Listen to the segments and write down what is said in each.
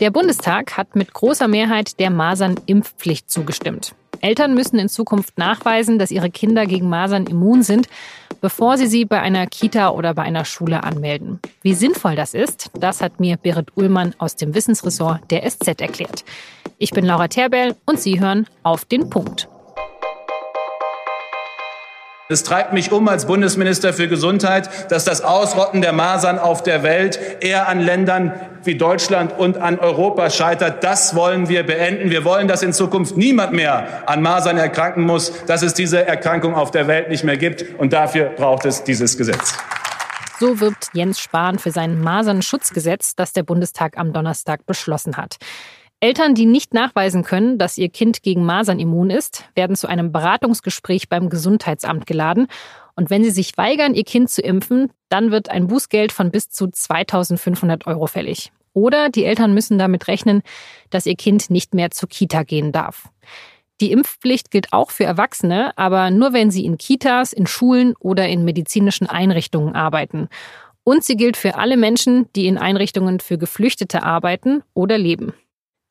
Der Bundestag hat mit großer Mehrheit der Masernimpfpflicht zugestimmt. Eltern müssen in Zukunft nachweisen, dass ihre Kinder gegen Masern immun sind, bevor sie sie bei einer Kita oder bei einer Schule anmelden. Wie sinnvoll das ist, das hat mir Berit Ullmann aus dem Wissensressort der SZ erklärt. Ich bin Laura Terbell und Sie hören auf den Punkt. Es treibt mich um als Bundesminister für Gesundheit, dass das Ausrotten der Masern auf der Welt eher an Ländern wie Deutschland und an Europa scheitert. Das wollen wir beenden. Wir wollen, dass in Zukunft niemand mehr an Masern erkranken muss, dass es diese Erkrankung auf der Welt nicht mehr gibt. Und dafür braucht es dieses Gesetz. So wirbt Jens Spahn für sein Masernschutzgesetz, das der Bundestag am Donnerstag beschlossen hat. Eltern, die nicht nachweisen können, dass ihr Kind gegen Masern immun ist, werden zu einem Beratungsgespräch beim Gesundheitsamt geladen. Und wenn sie sich weigern, ihr Kind zu impfen, dann wird ein Bußgeld von bis zu 2500 Euro fällig. Oder die Eltern müssen damit rechnen, dass ihr Kind nicht mehr zur Kita gehen darf. Die Impfpflicht gilt auch für Erwachsene, aber nur wenn sie in Kitas, in Schulen oder in medizinischen Einrichtungen arbeiten. Und sie gilt für alle Menschen, die in Einrichtungen für Geflüchtete arbeiten oder leben.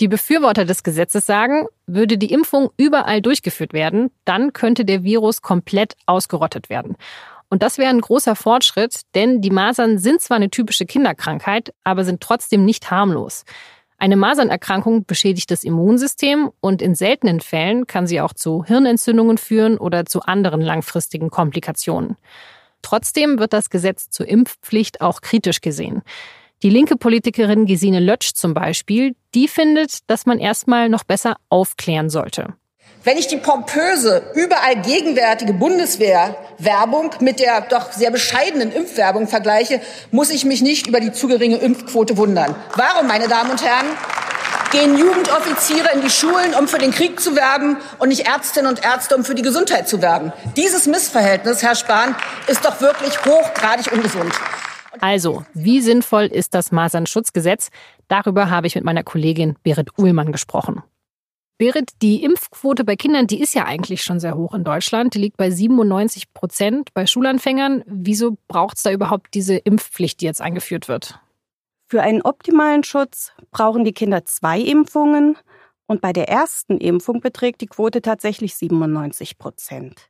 Die Befürworter des Gesetzes sagen, würde die Impfung überall durchgeführt werden, dann könnte der Virus komplett ausgerottet werden. Und das wäre ein großer Fortschritt, denn die Masern sind zwar eine typische Kinderkrankheit, aber sind trotzdem nicht harmlos. Eine Masernerkrankung beschädigt das Immunsystem und in seltenen Fällen kann sie auch zu Hirnentzündungen führen oder zu anderen langfristigen Komplikationen. Trotzdem wird das Gesetz zur Impfpflicht auch kritisch gesehen. Die linke Politikerin Gesine Lötsch zum Beispiel, die findet, dass man erstmal noch besser aufklären sollte. Wenn ich die pompöse, überall gegenwärtige Bundeswehrwerbung mit der doch sehr bescheidenen Impfwerbung vergleiche, muss ich mich nicht über die zu geringe Impfquote wundern. Warum, meine Damen und Herren, gehen Jugendoffiziere in die Schulen, um für den Krieg zu werben und nicht Ärztinnen und Ärzte, um für die Gesundheit zu werben? Dieses Missverhältnis, Herr Spahn, ist doch wirklich hochgradig ungesund. Also, wie sinnvoll ist das Masernschutzgesetz? Darüber habe ich mit meiner Kollegin Berit Uhlmann gesprochen. Berit, die Impfquote bei Kindern, die ist ja eigentlich schon sehr hoch in Deutschland. Die liegt bei 97 Prozent bei Schulanfängern. Wieso braucht es da überhaupt diese Impfpflicht, die jetzt eingeführt wird? Für einen optimalen Schutz brauchen die Kinder zwei Impfungen. Und bei der ersten Impfung beträgt die Quote tatsächlich 97 Prozent.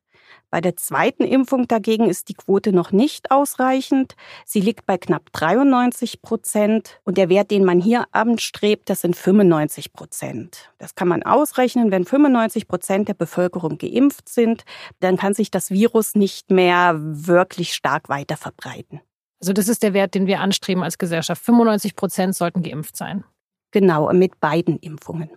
Bei der zweiten Impfung dagegen ist die Quote noch nicht ausreichend. Sie liegt bei knapp 93 Prozent. Und der Wert, den man hier anstrebt, das sind 95 Prozent. Das kann man ausrechnen. Wenn 95 Prozent der Bevölkerung geimpft sind, dann kann sich das Virus nicht mehr wirklich stark weiter verbreiten. Also das ist der Wert, den wir anstreben als Gesellschaft. 95 Prozent sollten geimpft sein. Genau, mit beiden Impfungen.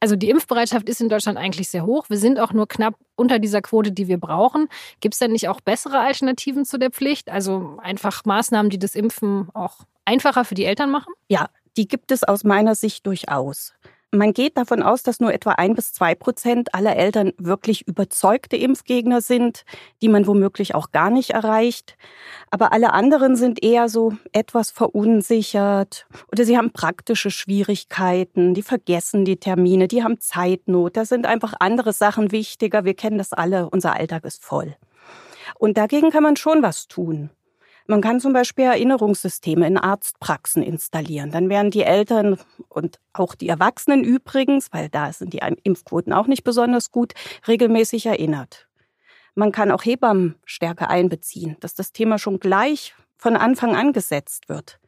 Also die Impfbereitschaft ist in Deutschland eigentlich sehr hoch. Wir sind auch nur knapp unter dieser Quote, die wir brauchen. Gibt es denn nicht auch bessere Alternativen zu der Pflicht? Also einfach Maßnahmen, die das Impfen auch einfacher für die Eltern machen? Ja, die gibt es aus meiner Sicht durchaus. Man geht davon aus, dass nur etwa ein bis zwei Prozent aller Eltern wirklich überzeugte Impfgegner sind, die man womöglich auch gar nicht erreicht. Aber alle anderen sind eher so etwas verunsichert oder sie haben praktische Schwierigkeiten, die vergessen die Termine, die haben Zeitnot, da sind einfach andere Sachen wichtiger. Wir kennen das alle, unser Alltag ist voll. Und dagegen kann man schon was tun. Man kann zum Beispiel Erinnerungssysteme in Arztpraxen installieren. Dann werden die Eltern und auch die Erwachsenen übrigens, weil da sind die Impfquoten auch nicht besonders gut, regelmäßig erinnert. Man kann auch Hebammen stärker einbeziehen, dass das Thema schon gleich von Anfang an gesetzt wird.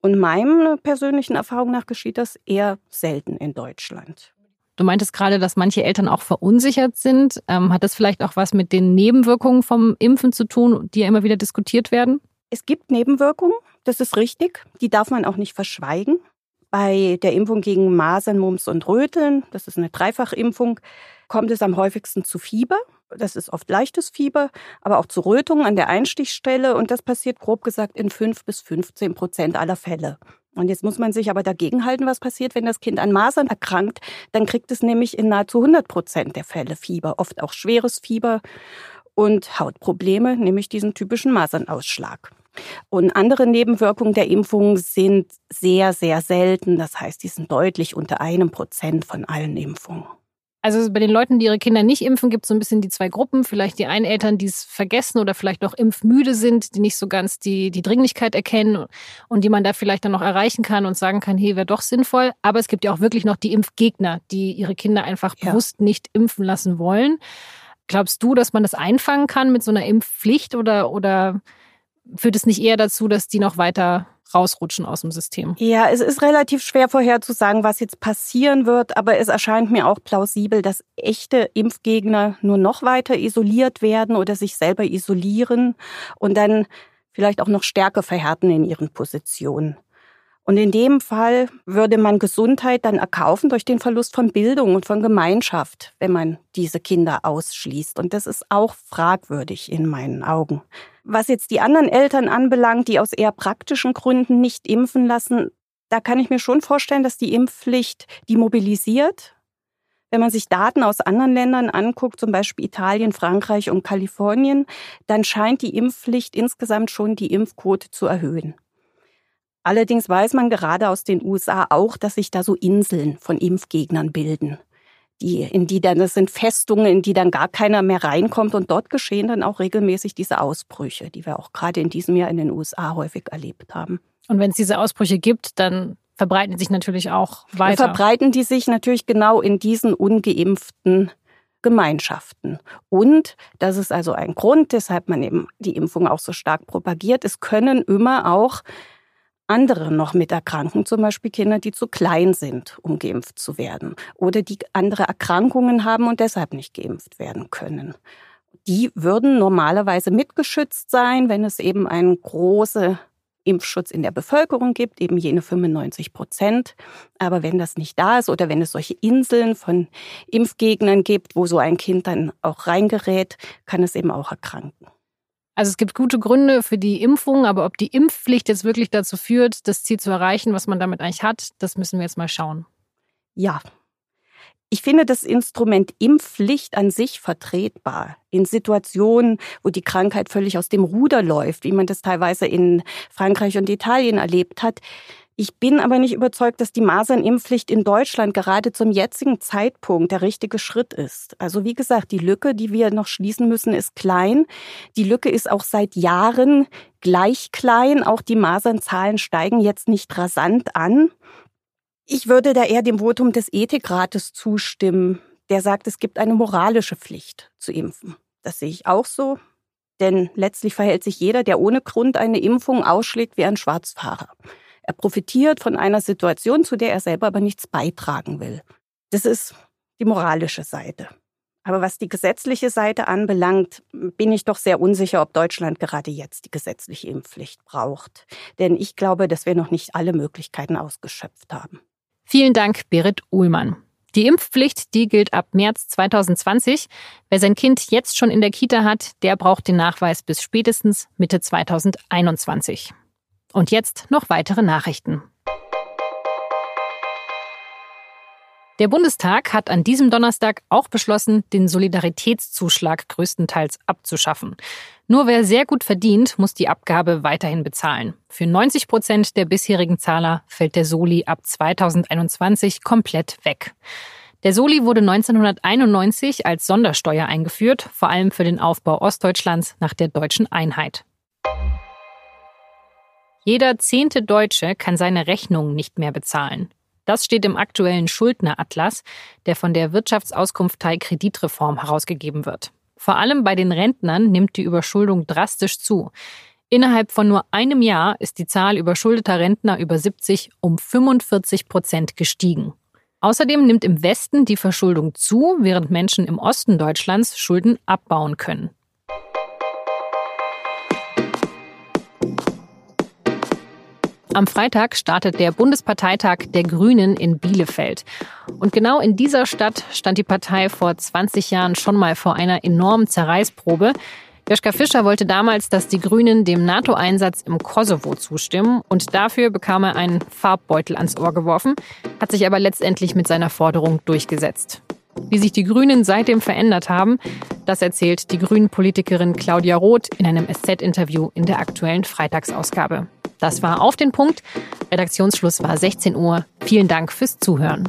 Und meinem persönlichen Erfahrung nach geschieht das eher selten in Deutschland. Du meintest gerade, dass manche Eltern auch verunsichert sind. Ähm, hat das vielleicht auch was mit den Nebenwirkungen vom Impfen zu tun, die ja immer wieder diskutiert werden? Es gibt Nebenwirkungen, das ist richtig. Die darf man auch nicht verschweigen. Bei der Impfung gegen Masern, Mumps und Röteln, das ist eine Dreifachimpfung, kommt es am häufigsten zu Fieber. Das ist oft leichtes Fieber, aber auch zu Rötungen an der Einstichstelle. Und das passiert grob gesagt in fünf bis 15 Prozent aller Fälle. Und jetzt muss man sich aber dagegen halten, was passiert, wenn das Kind an Masern erkrankt. Dann kriegt es nämlich in nahezu 100 Prozent der Fälle Fieber, oft auch schweres Fieber und Hautprobleme, nämlich diesen typischen Masernausschlag. Und andere Nebenwirkungen der Impfung sind sehr, sehr selten. Das heißt, die sind deutlich unter einem Prozent von allen Impfungen. Also bei den Leuten, die ihre Kinder nicht impfen, gibt es so ein bisschen die zwei Gruppen. Vielleicht die einen Eltern, die es vergessen oder vielleicht auch impfmüde sind, die nicht so ganz die, die Dringlichkeit erkennen und die man da vielleicht dann noch erreichen kann und sagen kann, hey, wäre doch sinnvoll. Aber es gibt ja auch wirklich noch die Impfgegner, die ihre Kinder einfach ja. bewusst nicht impfen lassen wollen. Glaubst du, dass man das einfangen kann mit so einer Impfpflicht oder, oder führt es nicht eher dazu, dass die noch weiter rausrutschen aus dem System. Ja, es ist relativ schwer vorherzusagen, was jetzt passieren wird, aber es erscheint mir auch plausibel, dass echte Impfgegner nur noch weiter isoliert werden oder sich selber isolieren und dann vielleicht auch noch stärker verhärten in ihren Positionen. Und in dem Fall würde man Gesundheit dann erkaufen durch den Verlust von Bildung und von Gemeinschaft, wenn man diese Kinder ausschließt. Und das ist auch fragwürdig in meinen Augen. Was jetzt die anderen Eltern anbelangt, die aus eher praktischen Gründen nicht impfen lassen, da kann ich mir schon vorstellen, dass die Impfpflicht die mobilisiert. Wenn man sich Daten aus anderen Ländern anguckt, zum Beispiel Italien, Frankreich und Kalifornien, dann scheint die Impfpflicht insgesamt schon die Impfquote zu erhöhen. Allerdings weiß man gerade aus den USA auch, dass sich da so Inseln von Impfgegnern bilden. Die, in die dann, das sind Festungen, in die dann gar keiner mehr reinkommt und dort geschehen dann auch regelmäßig diese Ausbrüche, die wir auch gerade in diesem Jahr in den USA häufig erlebt haben. Und wenn es diese Ausbrüche gibt, dann verbreiten die sich natürlich auch weiter. Dann verbreiten die sich natürlich genau in diesen ungeimpften Gemeinschaften. Und das ist also ein Grund, weshalb man eben die Impfung auch so stark propagiert. Es können immer auch andere noch mit erkranken, zum Beispiel Kinder, die zu klein sind, um geimpft zu werden oder die andere Erkrankungen haben und deshalb nicht geimpft werden können. Die würden normalerweise mitgeschützt sein, wenn es eben einen großen Impfschutz in der Bevölkerung gibt, eben jene 95 Prozent. Aber wenn das nicht da ist oder wenn es solche Inseln von Impfgegnern gibt, wo so ein Kind dann auch reingerät, kann es eben auch erkranken. Also es gibt gute Gründe für die Impfung, aber ob die Impfpflicht jetzt wirklich dazu führt, das Ziel zu erreichen, was man damit eigentlich hat, das müssen wir jetzt mal schauen. Ja. Ich finde das Instrument Impfpflicht an sich vertretbar. In Situationen, wo die Krankheit völlig aus dem Ruder läuft, wie man das teilweise in Frankreich und Italien erlebt hat. Ich bin aber nicht überzeugt, dass die Masernimpfpflicht in Deutschland gerade zum jetzigen Zeitpunkt der richtige Schritt ist. Also wie gesagt, die Lücke, die wir noch schließen müssen, ist klein. Die Lücke ist auch seit Jahren gleich klein. Auch die Masernzahlen steigen jetzt nicht rasant an. Ich würde da eher dem Votum des Ethikrates zustimmen, der sagt, es gibt eine moralische Pflicht zu impfen. Das sehe ich auch so. Denn letztlich verhält sich jeder, der ohne Grund eine Impfung ausschlägt, wie ein Schwarzfahrer. Er profitiert von einer Situation, zu der er selber aber nichts beitragen will. Das ist die moralische Seite. Aber was die gesetzliche Seite anbelangt, bin ich doch sehr unsicher, ob Deutschland gerade jetzt die gesetzliche Impfpflicht braucht. Denn ich glaube, dass wir noch nicht alle Möglichkeiten ausgeschöpft haben. Vielen Dank, Berit Uhlmann. Die Impfpflicht, die gilt ab März 2020. Wer sein Kind jetzt schon in der Kita hat, der braucht den Nachweis bis spätestens Mitte 2021. Und jetzt noch weitere Nachrichten. Der Bundestag hat an diesem Donnerstag auch beschlossen, den Solidaritätszuschlag größtenteils abzuschaffen. Nur wer sehr gut verdient, muss die Abgabe weiterhin bezahlen. Für 90 Prozent der bisherigen Zahler fällt der Soli ab 2021 komplett weg. Der Soli wurde 1991 als Sondersteuer eingeführt, vor allem für den Aufbau Ostdeutschlands nach der deutschen Einheit. Jeder zehnte Deutsche kann seine Rechnungen nicht mehr bezahlen. Das steht im aktuellen Schuldneratlas, der von der Wirtschaftsauskunftei Kreditreform herausgegeben wird. Vor allem bei den Rentnern nimmt die Überschuldung drastisch zu. Innerhalb von nur einem Jahr ist die Zahl überschuldeter Rentner über 70 um 45 Prozent gestiegen. Außerdem nimmt im Westen die Verschuldung zu, während Menschen im Osten Deutschlands Schulden abbauen können. Am Freitag startet der Bundesparteitag der Grünen in Bielefeld. Und genau in dieser Stadt stand die Partei vor 20 Jahren schon mal vor einer enormen Zerreißprobe. Joschka Fischer wollte damals, dass die Grünen dem NATO-Einsatz im Kosovo zustimmen und dafür bekam er einen Farbbeutel ans Ohr geworfen, hat sich aber letztendlich mit seiner Forderung durchgesetzt. Wie sich die Grünen seitdem verändert haben, das erzählt die Grünen-Politikerin Claudia Roth in einem SZ-Interview in der aktuellen Freitagsausgabe. Das war auf den Punkt. Redaktionsschluss war 16 Uhr. Vielen Dank fürs Zuhören.